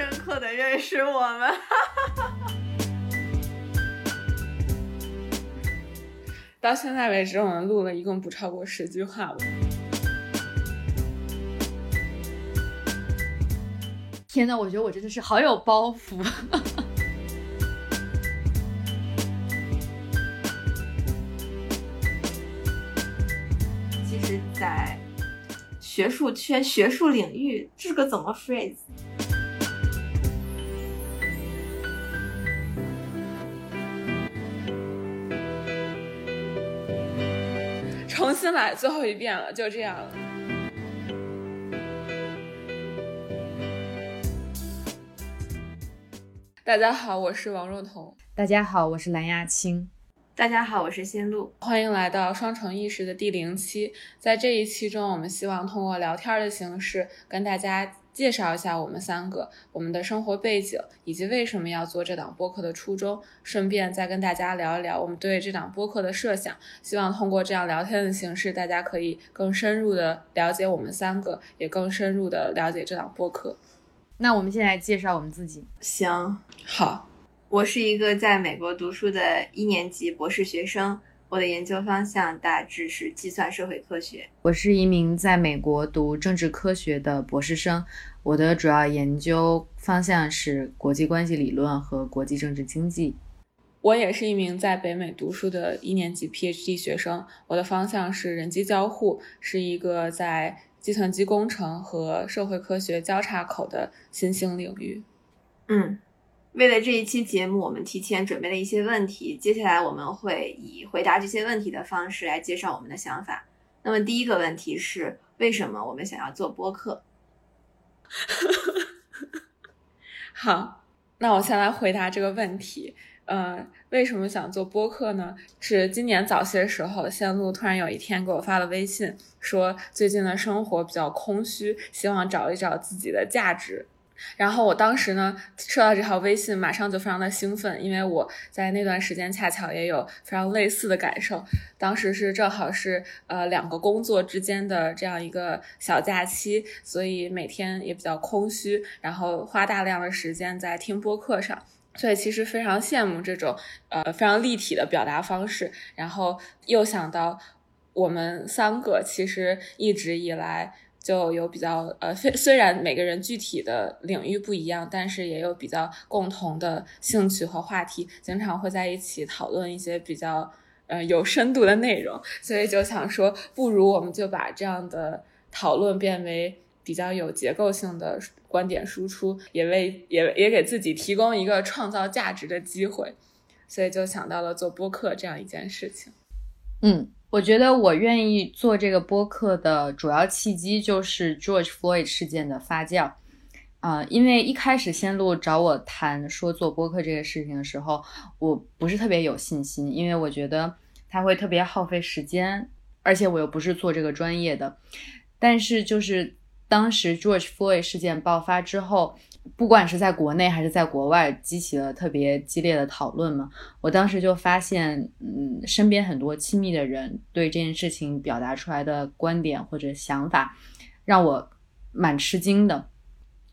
深刻的认识我们。到现在为止，我们录了一共不超过十句话。天呐，我觉得我真的是好有包袱。其实，在学术圈、学术领域，这个怎么 phrase？重新来，最后一遍了，就这样了。大家好，我是王若彤。大家好，我是蓝亚青。大家好，我是新露。欢迎来到双城意识的第零期。在这一期中，我们希望通过聊天的形式跟大家。介绍一下我们三个，我们的生活背景，以及为什么要做这档播客的初衷，顺便再跟大家聊一聊我们对这档播客的设想。希望通过这样聊天的形式，大家可以更深入的了解我们三个，也更深入的了解这档播客。那我们现在介绍我们自己。行，好，我是一个在美国读书的一年级博士学生。我的研究方向大致是计算社会科学。我是一名在美国读政治科学的博士生，我的主要研究方向是国际关系理论和国际政治经济。我也是一名在北美读书的一年级 PhD 学生，我的方向是人机交互，是一个在计算机工程和社会科学交叉口的新兴领域。嗯。为了这一期节目，我们提前准备了一些问题。接下来我们会以回答这些问题的方式来介绍我们的想法。那么第一个问题是，为什么我们想要做播客？好，那我先来回答这个问题。呃，为什么想做播客呢？是今年早些时候，线路突然有一天给我发了微信，说最近的生活比较空虚，希望找一找自己的价值。然后我当时呢收到这条微信，马上就非常的兴奋，因为我在那段时间恰巧也有非常类似的感受。当时是正好是呃两个工作之间的这样一个小假期，所以每天也比较空虚，然后花大量的时间在听播客上，所以其实非常羡慕这种呃非常立体的表达方式。然后又想到我们三个其实一直以来。就有比较呃，虽虽然每个人具体的领域不一样，但是也有比较共同的兴趣和话题，经常会在一起讨论一些比较呃有深度的内容，所以就想说，不如我们就把这样的讨论变为比较有结构性的观点输出，也为也也给自己提供一个创造价值的机会，所以就想到了做播客这样一件事情。嗯。我觉得我愿意做这个播客的主要契机就是 George Floyd 事件的发酵，啊，因为一开始先路找我谈说做播客这个事情的时候，我不是特别有信心，因为我觉得他会特别耗费时间，而且我又不是做这个专业的。但是就是当时 George Floyd 事件爆发之后。不管是在国内还是在国外，激起了特别激烈的讨论嘛。我当时就发现，嗯，身边很多亲密的人对这件事情表达出来的观点或者想法，让我蛮吃惊的。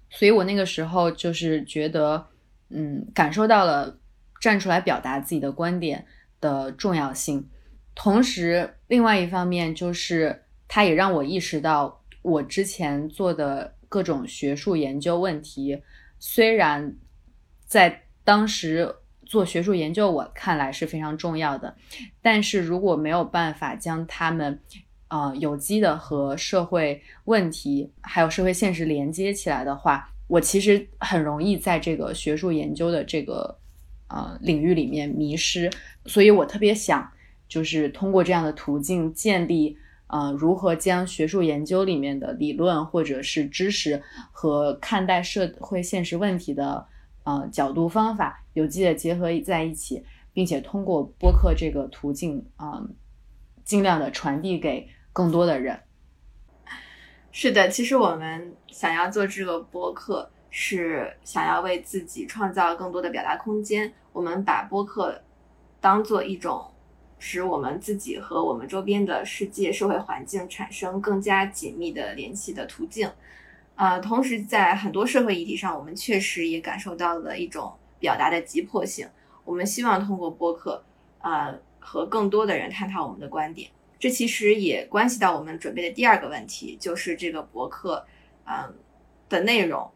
所以我那个时候就是觉得，嗯，感受到了站出来表达自己的观点的重要性。同时，另外一方面就是，它也让我意识到我之前做的。各种学术研究问题，虽然在当时做学术研究，我看来是非常重要的，但是如果没有办法将它们，呃，有机的和社会问题还有社会现实连接起来的话，我其实很容易在这个学术研究的这个呃领域里面迷失，所以我特别想就是通过这样的途径建立。呃，如何将学术研究里面的理论或者是知识和看待社会现实问题的呃角度方法有机的结合在一起，并且通过播客这个途径啊，尽量的传递给更多的人。是的，其实我们想要做这个播客，是想要为自己创造更多的表达空间。我们把播客当做一种。使我们自己和我们周边的世界、社会环境产生更加紧密的联系的途径。呃，同时在很多社会议题上，我们确实也感受到了一种表达的急迫性。我们希望通过播客，呃，和更多的人探讨我们的观点。这其实也关系到我们准备的第二个问题，就是这个博客，嗯的内容。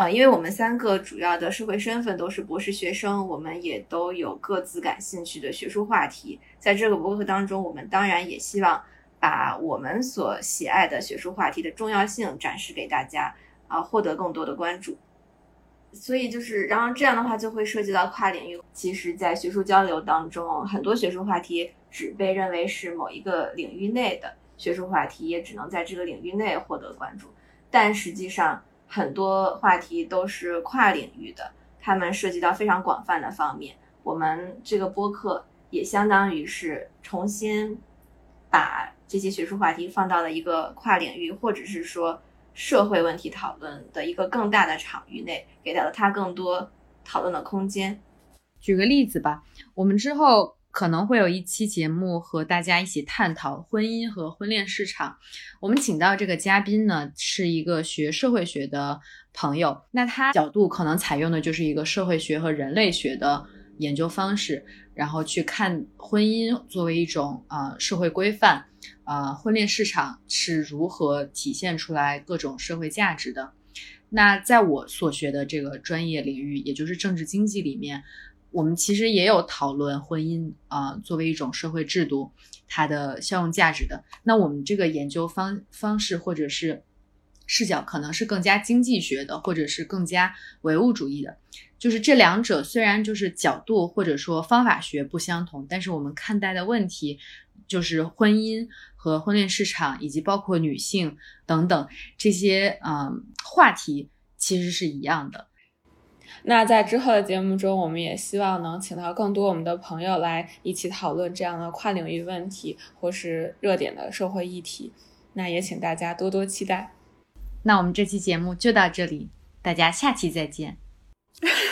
呃，因为我们三个主要的社会身份都是博士学生，我们也都有各自感兴趣的学术话题。在这个博客当中，我们当然也希望把我们所喜爱的学术话题的重要性展示给大家，啊，获得更多的关注。所以就是，然后这样的话就会涉及到跨领域。其实，在学术交流当中，很多学术话题只被认为是某一个领域内的学术话题，也只能在这个领域内获得关注。但实际上，很多话题都是跨领域的，它们涉及到非常广泛的方面。我们这个播客也相当于是重新把这些学术话题放到了一个跨领域，或者是说。社会问题讨论的一个更大的场域内，给到了他更多讨论的空间。举个例子吧，我们之后可能会有一期节目和大家一起探讨婚姻和婚恋市场。我们请到这个嘉宾呢，是一个学社会学的朋友，那他角度可能采用的就是一个社会学和人类学的研究方式，然后去看婚姻作为一种呃社会规范。呃，婚恋市场是如何体现出来各种社会价值的？那在我所学的这个专业领域，也就是政治经济里面，我们其实也有讨论婚姻啊作为一种社会制度它的效用价值的。那我们这个研究方方式或者是视角，可能是更加经济学的，或者是更加唯物主义的。就是这两者虽然就是角度或者说方法学不相同，但是我们看待的问题。就是婚姻和婚恋市场，以及包括女性等等这些嗯话题，其实是一样的。那在之后的节目中，我们也希望能请到更多我们的朋友来一起讨论这样的跨领域问题或是热点的社会议题。那也请大家多多期待。那我们这期节目就到这里，大家下期再见。